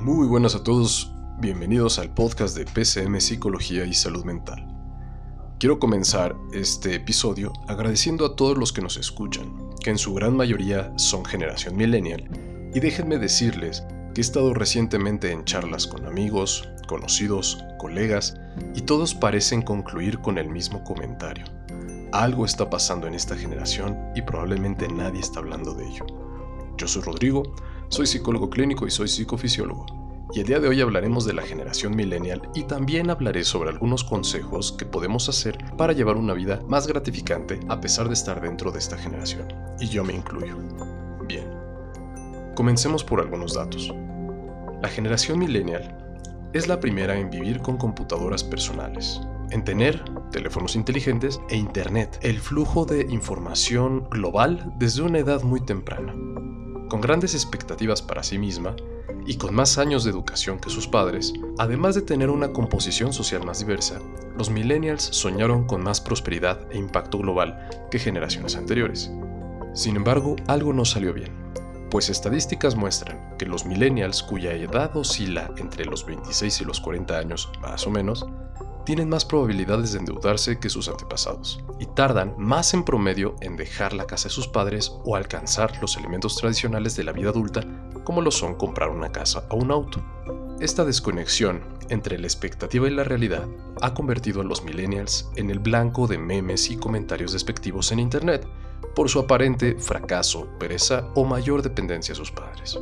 Muy buenas a todos, bienvenidos al podcast de PCM Psicología y Salud Mental. Quiero comenzar este episodio agradeciendo a todos los que nos escuchan, que en su gran mayoría son generación millennial, y déjenme decirles que he estado recientemente en charlas con amigos, conocidos, colegas, y todos parecen concluir con el mismo comentario. Algo está pasando en esta generación y probablemente nadie está hablando de ello. Yo soy Rodrigo, soy psicólogo clínico y soy psicofisiólogo. Y el día de hoy hablaremos de la generación millennial y también hablaré sobre algunos consejos que podemos hacer para llevar una vida más gratificante a pesar de estar dentro de esta generación. Y yo me incluyo. Bien, comencemos por algunos datos. La generación millennial es la primera en vivir con computadoras personales, en tener teléfonos inteligentes e Internet, el flujo de información global desde una edad muy temprana. Con grandes expectativas para sí misma y con más años de educación que sus padres, además de tener una composición social más diversa, los millennials soñaron con más prosperidad e impacto global que generaciones anteriores. Sin embargo, algo no salió bien, pues estadísticas muestran que los millennials cuya edad oscila entre los 26 y los 40 años, más o menos, tienen más probabilidades de endeudarse que sus antepasados y tardan más en promedio en dejar la casa de sus padres o alcanzar los elementos tradicionales de la vida adulta como lo son comprar una casa o un auto. Esta desconexión entre la expectativa y la realidad ha convertido a los millennials en el blanco de memes y comentarios despectivos en Internet por su aparente fracaso, pereza o mayor dependencia a sus padres.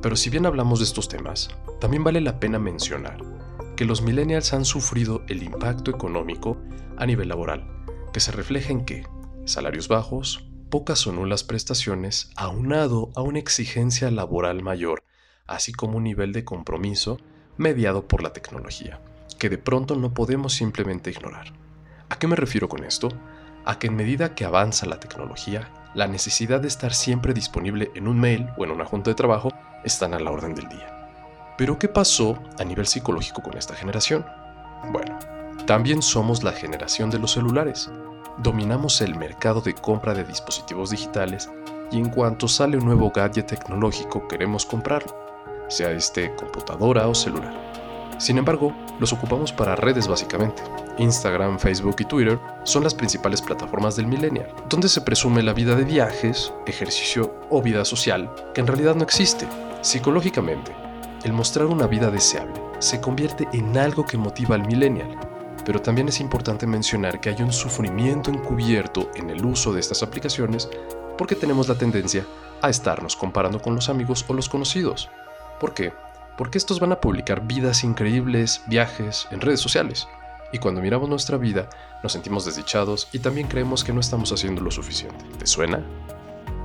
Pero si bien hablamos de estos temas, también vale la pena mencionar que los millennials han sufrido el impacto económico a nivel laboral, que se refleja en que salarios bajos, pocas o nulas prestaciones, aunado a una exigencia laboral mayor, así como un nivel de compromiso mediado por la tecnología, que de pronto no podemos simplemente ignorar. ¿A qué me refiero con esto? A que en medida que avanza la tecnología, la necesidad de estar siempre disponible en un mail o en una junta de trabajo están a la orden del día. Pero ¿qué pasó a nivel psicológico con esta generación? Bueno, también somos la generación de los celulares. Dominamos el mercado de compra de dispositivos digitales y en cuanto sale un nuevo gadget tecnológico queremos comprarlo, sea este computadora o celular. Sin embargo, los ocupamos para redes básicamente. Instagram, Facebook y Twitter son las principales plataformas del millennial, donde se presume la vida de viajes, ejercicio o vida social, que en realidad no existe. Psicológicamente, el mostrar una vida deseable se convierte en algo que motiva al millennial, pero también es importante mencionar que hay un sufrimiento encubierto en el uso de estas aplicaciones porque tenemos la tendencia a estarnos comparando con los amigos o los conocidos. ¿Por qué? Porque estos van a publicar vidas increíbles, viajes, en redes sociales. Y cuando miramos nuestra vida, nos sentimos desdichados y también creemos que no estamos haciendo lo suficiente. ¿Te suena?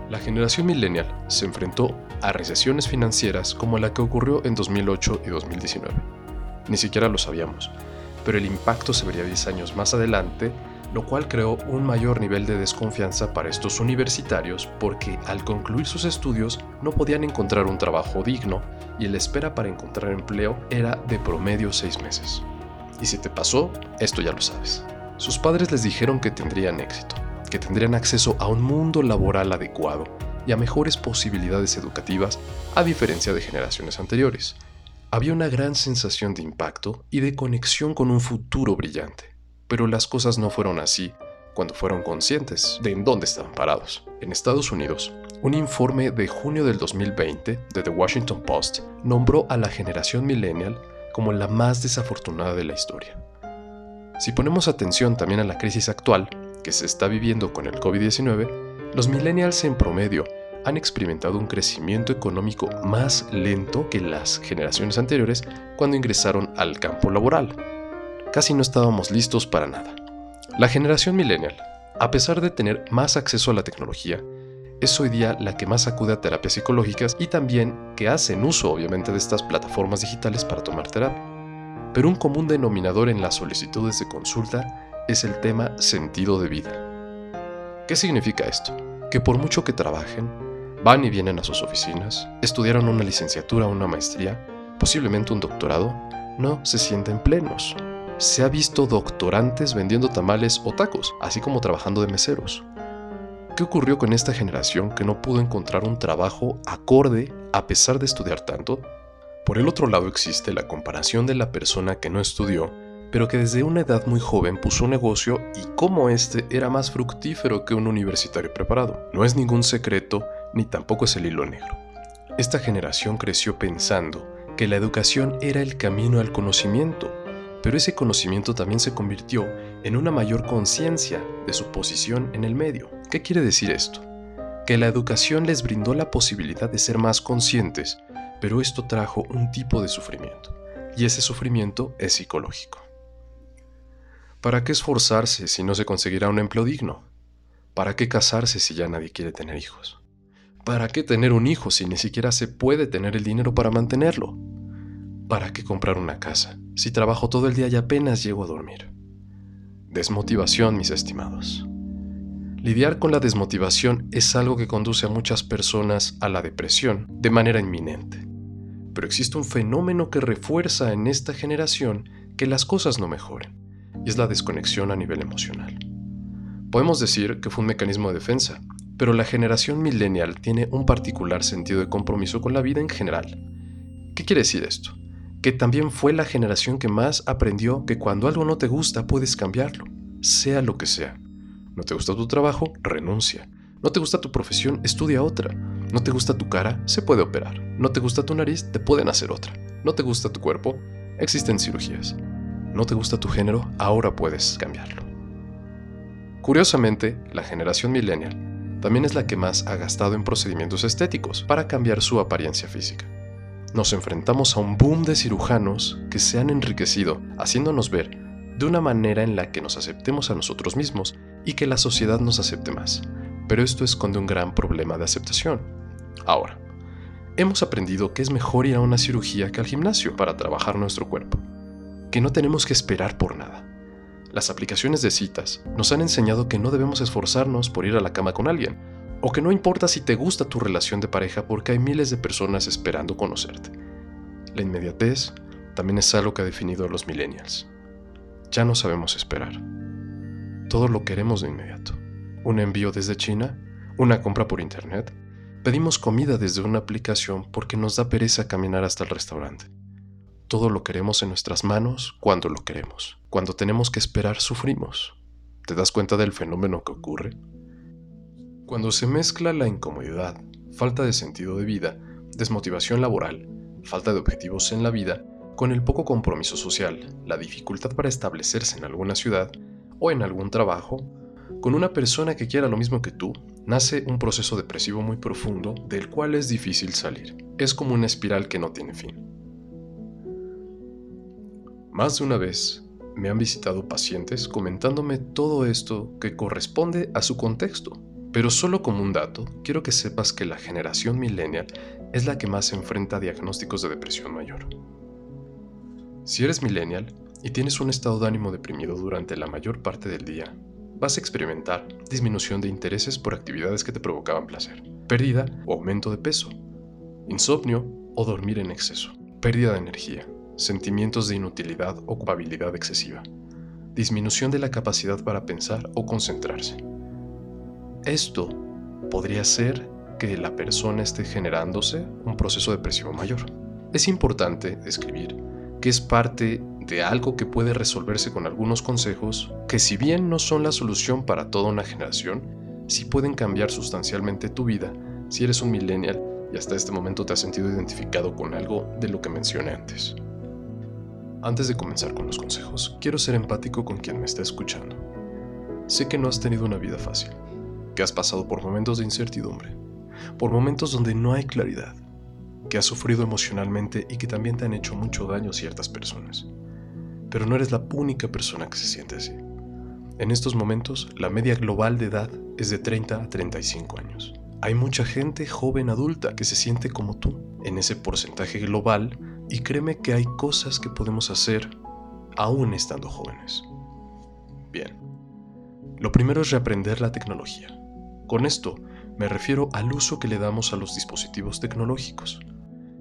La generación millennial se enfrentó a recesiones financieras como la que ocurrió en 2008 y 2019. Ni siquiera lo sabíamos, pero el impacto se vería 10 años más adelante, lo cual creó un mayor nivel de desconfianza para estos universitarios porque al concluir sus estudios no podían encontrar un trabajo digno y la espera para encontrar empleo era de promedio 6 meses. Y si te pasó, esto ya lo sabes. Sus padres les dijeron que tendrían éxito, que tendrían acceso a un mundo laboral adecuado y a mejores posibilidades educativas a diferencia de generaciones anteriores. Había una gran sensación de impacto y de conexión con un futuro brillante, pero las cosas no fueron así cuando fueron conscientes de en dónde estaban parados. En Estados Unidos, un informe de junio del 2020 de The Washington Post nombró a la generación millennial como la más desafortunada de la historia. Si ponemos atención también a la crisis actual, que se está viviendo con el COVID-19, los millennials en promedio han experimentado un crecimiento económico más lento que las generaciones anteriores cuando ingresaron al campo laboral. Casi no estábamos listos para nada. La generación millennial, a pesar de tener más acceso a la tecnología, es hoy día la que más acude a terapias psicológicas y también que hacen uso obviamente de estas plataformas digitales para tomar terapia. Pero un común denominador en las solicitudes de consulta es el tema sentido de vida. ¿Qué significa esto? Que por mucho que trabajen, van y vienen a sus oficinas, estudiaron una licenciatura o una maestría, posiblemente un doctorado, no se sienten plenos. Se ha visto doctorantes vendiendo tamales o tacos, así como trabajando de meseros. ¿Qué ocurrió con esta generación que no pudo encontrar un trabajo acorde a pesar de estudiar tanto? Por el otro lado existe la comparación de la persona que no estudió, pero que desde una edad muy joven puso negocio y cómo este era más fructífero que un universitario preparado. No es ningún secreto ni tampoco es el hilo negro. Esta generación creció pensando que la educación era el camino al conocimiento, pero ese conocimiento también se convirtió en una mayor conciencia de su posición en el medio. ¿Qué quiere decir esto? Que la educación les brindó la posibilidad de ser más conscientes, pero esto trajo un tipo de sufrimiento, y ese sufrimiento es psicológico. ¿Para qué esforzarse si no se conseguirá un empleo digno? ¿Para qué casarse si ya nadie quiere tener hijos? ¿Para qué tener un hijo si ni siquiera se puede tener el dinero para mantenerlo? ¿Para qué comprar una casa si trabajo todo el día y apenas llego a dormir? Desmotivación, mis estimados. Lidiar con la desmotivación es algo que conduce a muchas personas a la depresión de manera inminente. Pero existe un fenómeno que refuerza en esta generación que las cosas no mejoren, y es la desconexión a nivel emocional. Podemos decir que fue un mecanismo de defensa, pero la generación millennial tiene un particular sentido de compromiso con la vida en general. ¿Qué quiere decir esto? que también fue la generación que más aprendió que cuando algo no te gusta puedes cambiarlo, sea lo que sea. No te gusta tu trabajo, renuncia. No te gusta tu profesión, estudia otra. No te gusta tu cara, se puede operar. No te gusta tu nariz, te pueden hacer otra. No te gusta tu cuerpo, existen cirugías. No te gusta tu género, ahora puedes cambiarlo. Curiosamente, la generación millennial también es la que más ha gastado en procedimientos estéticos para cambiar su apariencia física nos enfrentamos a un boom de cirujanos que se han enriquecido, haciéndonos ver de una manera en la que nos aceptemos a nosotros mismos y que la sociedad nos acepte más. Pero esto esconde un gran problema de aceptación. Ahora, hemos aprendido que es mejor ir a una cirugía que al gimnasio para trabajar nuestro cuerpo, que no tenemos que esperar por nada. Las aplicaciones de citas nos han enseñado que no debemos esforzarnos por ir a la cama con alguien, o que no importa si te gusta tu relación de pareja porque hay miles de personas esperando conocerte. La inmediatez también es algo que ha definido a los millennials. Ya no sabemos esperar. Todo lo queremos de inmediato. Un envío desde China, una compra por internet. Pedimos comida desde una aplicación porque nos da pereza caminar hasta el restaurante. Todo lo queremos en nuestras manos cuando lo queremos. Cuando tenemos que esperar sufrimos. ¿Te das cuenta del fenómeno que ocurre? Cuando se mezcla la incomodidad, falta de sentido de vida, desmotivación laboral, falta de objetivos en la vida, con el poco compromiso social, la dificultad para establecerse en alguna ciudad o en algún trabajo, con una persona que quiera lo mismo que tú, nace un proceso depresivo muy profundo del cual es difícil salir. Es como una espiral que no tiene fin. Más de una vez me han visitado pacientes comentándome todo esto que corresponde a su contexto, pero solo como un dato, quiero que sepas que la generación millennial es la que más se enfrenta a diagnósticos de depresión mayor. Si eres millennial y tienes un estado de ánimo deprimido durante la mayor parte del día, vas a experimentar disminución de intereses por actividades que te provocaban placer, pérdida o aumento de peso, insomnio o dormir en exceso, pérdida de energía, sentimientos de inutilidad o culpabilidad excesiva, disminución de la capacidad para pensar o concentrarse, esto podría ser que la persona esté generándose un proceso depresivo mayor. Es importante describir que es parte de algo que puede resolverse con algunos consejos que si bien no son la solución para toda una generación, sí pueden cambiar sustancialmente tu vida si eres un millennial y hasta este momento te has sentido identificado con algo de lo que mencioné antes. Antes de comenzar con los consejos, quiero ser empático con quien me está escuchando. Sé que no has tenido una vida fácil que has pasado por momentos de incertidumbre, por momentos donde no hay claridad, que has sufrido emocionalmente y que también te han hecho mucho daño ciertas personas. Pero no eres la única persona que se siente así. En estos momentos, la media global de edad es de 30 a 35 años. Hay mucha gente joven adulta que se siente como tú en ese porcentaje global y créeme que hay cosas que podemos hacer aún estando jóvenes. Bien, lo primero es reaprender la tecnología. Con esto me refiero al uso que le damos a los dispositivos tecnológicos.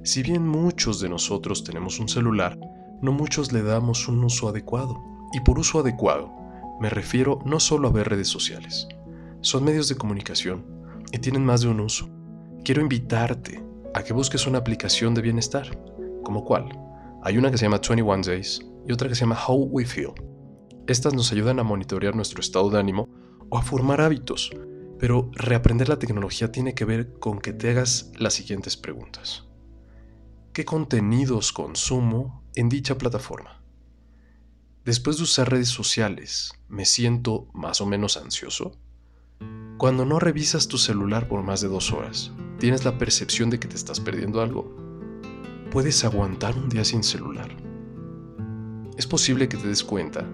Si bien muchos de nosotros tenemos un celular, no muchos le damos un uso adecuado. Y por uso adecuado, me refiero no solo a ver redes sociales. Son medios de comunicación y tienen más de un uso. Quiero invitarte a que busques una aplicación de bienestar, ¿Como cuál? Hay una que se llama 21 Days y otra que se llama How We Feel. Estas nos ayudan a monitorear nuestro estado de ánimo o a formar hábitos, pero reaprender la tecnología tiene que ver con que te hagas las siguientes preguntas. ¿Qué contenidos consumo en dicha plataforma? Después de usar redes sociales, ¿me siento más o menos ansioso? Cuando no revisas tu celular por más de dos horas, ¿tienes la percepción de que te estás perdiendo algo? ¿Puedes aguantar un día sin celular? Es posible que te des cuenta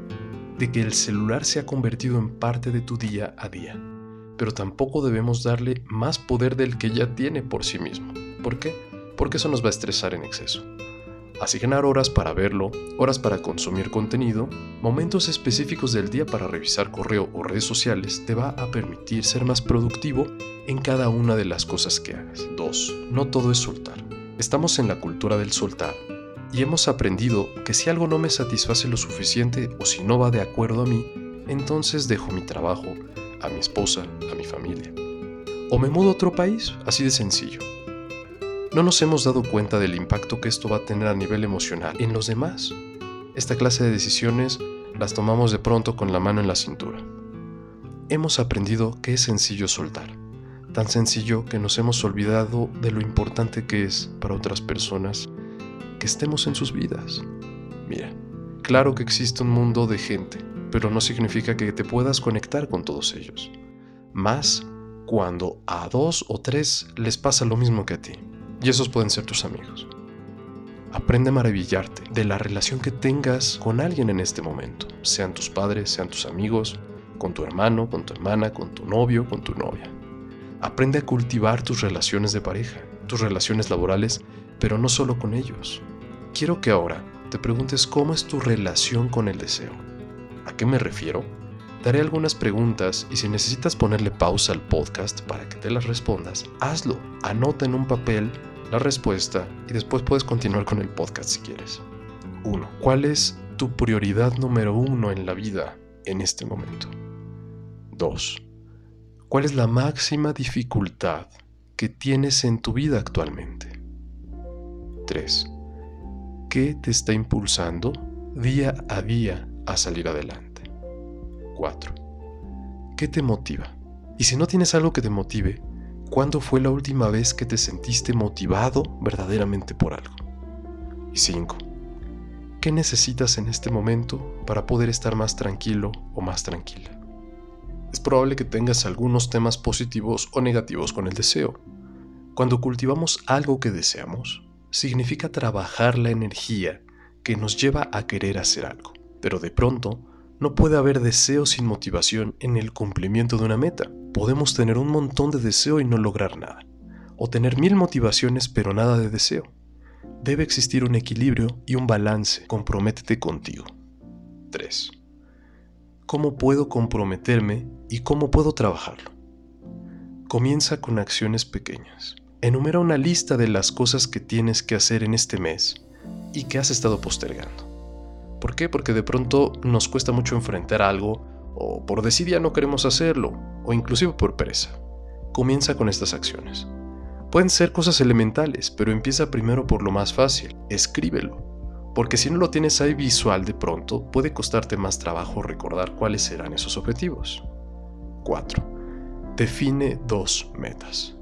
de que el celular se ha convertido en parte de tu día a día, pero tampoco debemos darle más poder del que ya tiene por sí mismo. ¿Por qué? Porque eso nos va a estresar en exceso. Asignar horas para verlo, horas para consumir contenido, momentos específicos del día para revisar correo o redes sociales te va a permitir ser más productivo en cada una de las cosas que hagas. 2. No todo es soltar. Estamos en la cultura del soltar y hemos aprendido que si algo no me satisface lo suficiente o si no va de acuerdo a mí, entonces dejo mi trabajo, a mi esposa, a mi familia. O me mudo a otro país, así de sencillo. No nos hemos dado cuenta del impacto que esto va a tener a nivel emocional en los demás. Esta clase de decisiones las tomamos de pronto con la mano en la cintura. Hemos aprendido que es sencillo soltar, tan sencillo que nos hemos olvidado de lo importante que es para otras personas que estemos en sus vidas. Mira, claro que existe un mundo de gente, pero no significa que te puedas conectar con todos ellos. Más cuando a dos o tres les pasa lo mismo que a ti. Y esos pueden ser tus amigos. Aprende a maravillarte de la relación que tengas con alguien en este momento, sean tus padres, sean tus amigos, con tu hermano, con tu hermana, con tu novio, con tu novia. Aprende a cultivar tus relaciones de pareja, tus relaciones laborales, pero no solo con ellos. Quiero que ahora te preguntes cómo es tu relación con el deseo. ¿A qué me refiero? Daré algunas preguntas y si necesitas ponerle pausa al podcast para que te las respondas, hazlo. Anota en un papel la respuesta y después puedes continuar con el podcast si quieres. 1. ¿Cuál es tu prioridad número uno en la vida en este momento? 2. ¿Cuál es la máxima dificultad que tienes en tu vida actualmente? 3. ¿Qué te está impulsando día a día a salir adelante? 4. ¿Qué te motiva? Y si no tienes algo que te motive, ¿cuándo fue la última vez que te sentiste motivado verdaderamente por algo? Y 5. ¿Qué necesitas en este momento para poder estar más tranquilo o más tranquila? Es probable que tengas algunos temas positivos o negativos con el deseo. Cuando cultivamos algo que deseamos, significa trabajar la energía que nos lleva a querer hacer algo. Pero de pronto, no puede haber deseo sin motivación en el cumplimiento de una meta. Podemos tener un montón de deseo y no lograr nada. O tener mil motivaciones pero nada de deseo. Debe existir un equilibrio y un balance. Comprométete contigo. 3 cómo puedo comprometerme y cómo puedo trabajarlo. Comienza con acciones pequeñas. Enumera una lista de las cosas que tienes que hacer en este mes y que has estado postergando. ¿Por qué? Porque de pronto nos cuesta mucho enfrentar algo o por desidia no queremos hacerlo o inclusive por pereza. Comienza con estas acciones. Pueden ser cosas elementales, pero empieza primero por lo más fácil. Escríbelo porque si no lo tienes ahí visual de pronto, puede costarte más trabajo recordar cuáles serán esos objetivos. 4. Define dos metas.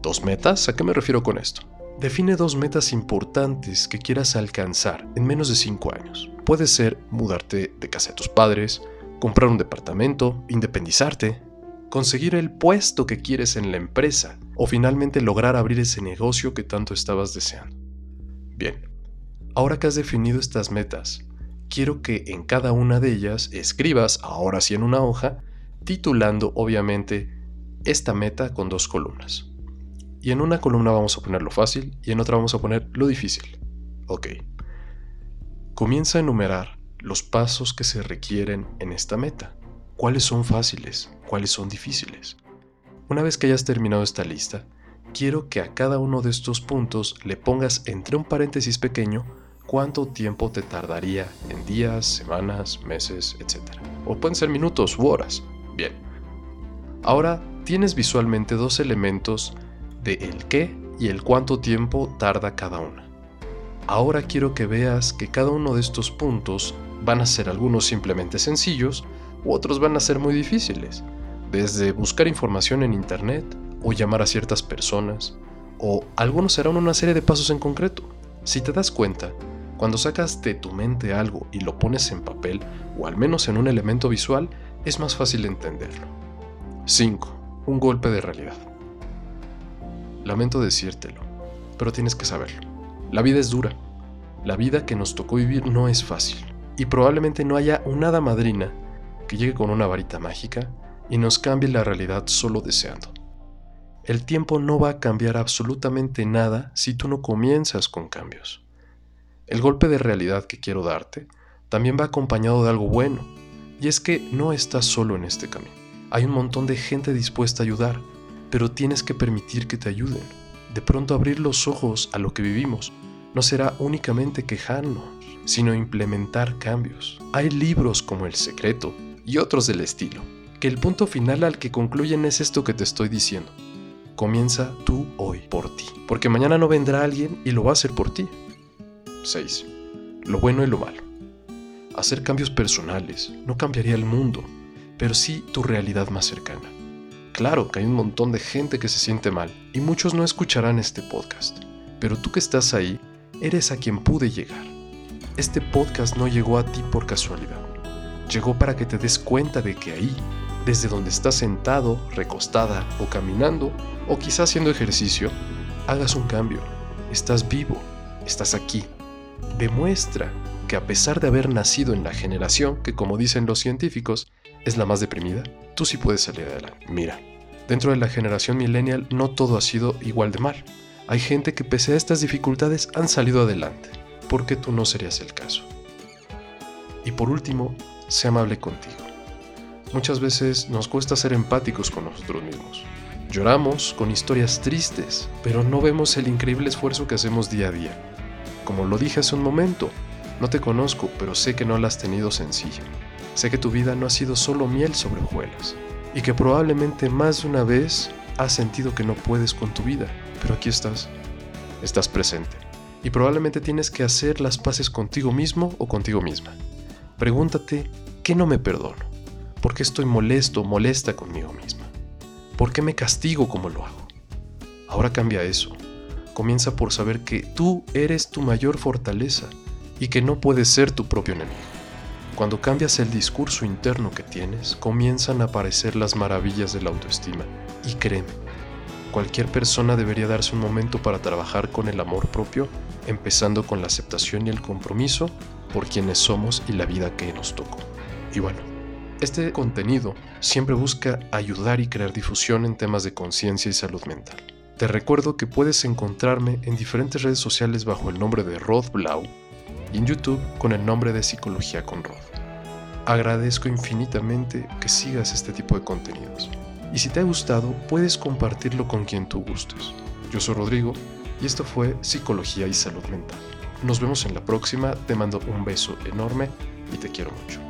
¿Dos metas? ¿A qué me refiero con esto? Define dos metas importantes que quieras alcanzar en menos de 5 años. Puede ser mudarte de casa de tus padres, comprar un departamento, independizarte, conseguir el puesto que quieres en la empresa o finalmente lograr abrir ese negocio que tanto estabas deseando. Bien, Ahora que has definido estas metas, quiero que en cada una de ellas escribas, ahora sí en una hoja, titulando obviamente esta meta con dos columnas. Y en una columna vamos a poner lo fácil y en otra vamos a poner lo difícil. Ok. Comienza a enumerar los pasos que se requieren en esta meta. ¿Cuáles son fáciles? ¿Cuáles son difíciles? Una vez que hayas terminado esta lista, quiero que a cada uno de estos puntos le pongas entre un paréntesis pequeño cuánto tiempo te tardaría en días, semanas, meses, etc. O pueden ser minutos u horas. Bien. Ahora tienes visualmente dos elementos de el qué y el cuánto tiempo tarda cada una. Ahora quiero que veas que cada uno de estos puntos van a ser algunos simplemente sencillos u otros van a ser muy difíciles, desde buscar información en internet o llamar a ciertas personas, o algunos serán una serie de pasos en concreto. Si te das cuenta, cuando sacas de tu mente algo y lo pones en papel, o al menos en un elemento visual, es más fácil entenderlo. 5. Un golpe de realidad. Lamento decírtelo, pero tienes que saberlo. La vida es dura. La vida que nos tocó vivir no es fácil. Y probablemente no haya una hada madrina que llegue con una varita mágica y nos cambie la realidad solo deseando. El tiempo no va a cambiar absolutamente nada si tú no comienzas con cambios. El golpe de realidad que quiero darte también va acompañado de algo bueno, y es que no estás solo en este camino. Hay un montón de gente dispuesta a ayudar, pero tienes que permitir que te ayuden. De pronto abrir los ojos a lo que vivimos no será únicamente quejarnos, sino implementar cambios. Hay libros como El Secreto y otros del estilo, que el punto final al que concluyen es esto que te estoy diciendo. Comienza tú hoy por ti, porque mañana no vendrá alguien y lo va a hacer por ti. 6. Lo bueno y lo malo. Hacer cambios personales no cambiaría el mundo, pero sí tu realidad más cercana. Claro que hay un montón de gente que se siente mal y muchos no escucharán este podcast, pero tú que estás ahí, eres a quien pude llegar. Este podcast no llegó a ti por casualidad. Llegó para que te des cuenta de que ahí, desde donde estás sentado, recostada o caminando, o quizás haciendo ejercicio, hagas un cambio. Estás vivo, estás aquí, demuestra que a pesar de haber nacido en la generación que, como dicen los científicos, es la más deprimida, tú sí puedes salir adelante. Mira, dentro de la generación millennial no todo ha sido igual de mal. Hay gente que pese a estas dificultades han salido adelante. ¿Por qué tú no serías el caso? Y por último, sé amable contigo. Muchas veces nos cuesta ser empáticos con nosotros mismos. Lloramos con historias tristes, pero no vemos el increíble esfuerzo que hacemos día a día como lo dije hace un momento, no te conozco, pero sé que no la has tenido sencilla. Sé que tu vida no ha sido solo miel sobre hojuelas, y que probablemente más de una vez has sentido que no puedes con tu vida, pero aquí estás, estás presente, y probablemente tienes que hacer las paces contigo mismo o contigo misma. Pregúntate, ¿qué no me perdono? ¿Por qué estoy molesto o molesta conmigo misma? ¿Por qué me castigo como lo hago? Ahora cambia eso comienza por saber que tú eres tu mayor fortaleza y que no puedes ser tu propio enemigo. Cuando cambias el discurso interno que tienes, comienzan a aparecer las maravillas de la autoestima. Y créeme, cualquier persona debería darse un momento para trabajar con el amor propio, empezando con la aceptación y el compromiso por quienes somos y la vida que nos tocó. Y bueno, este contenido siempre busca ayudar y crear difusión en temas de conciencia y salud mental. Te recuerdo que puedes encontrarme en diferentes redes sociales bajo el nombre de Rod Blau y en YouTube con el nombre de Psicología con Rod. Agradezco infinitamente que sigas este tipo de contenidos. Y si te ha gustado, puedes compartirlo con quien tú gustes. Yo soy Rodrigo y esto fue Psicología y Salud Mental. Nos vemos en la próxima, te mando un beso enorme y te quiero mucho.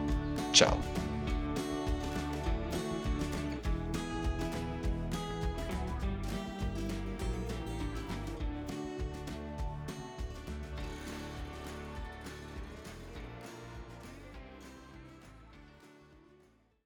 Chao.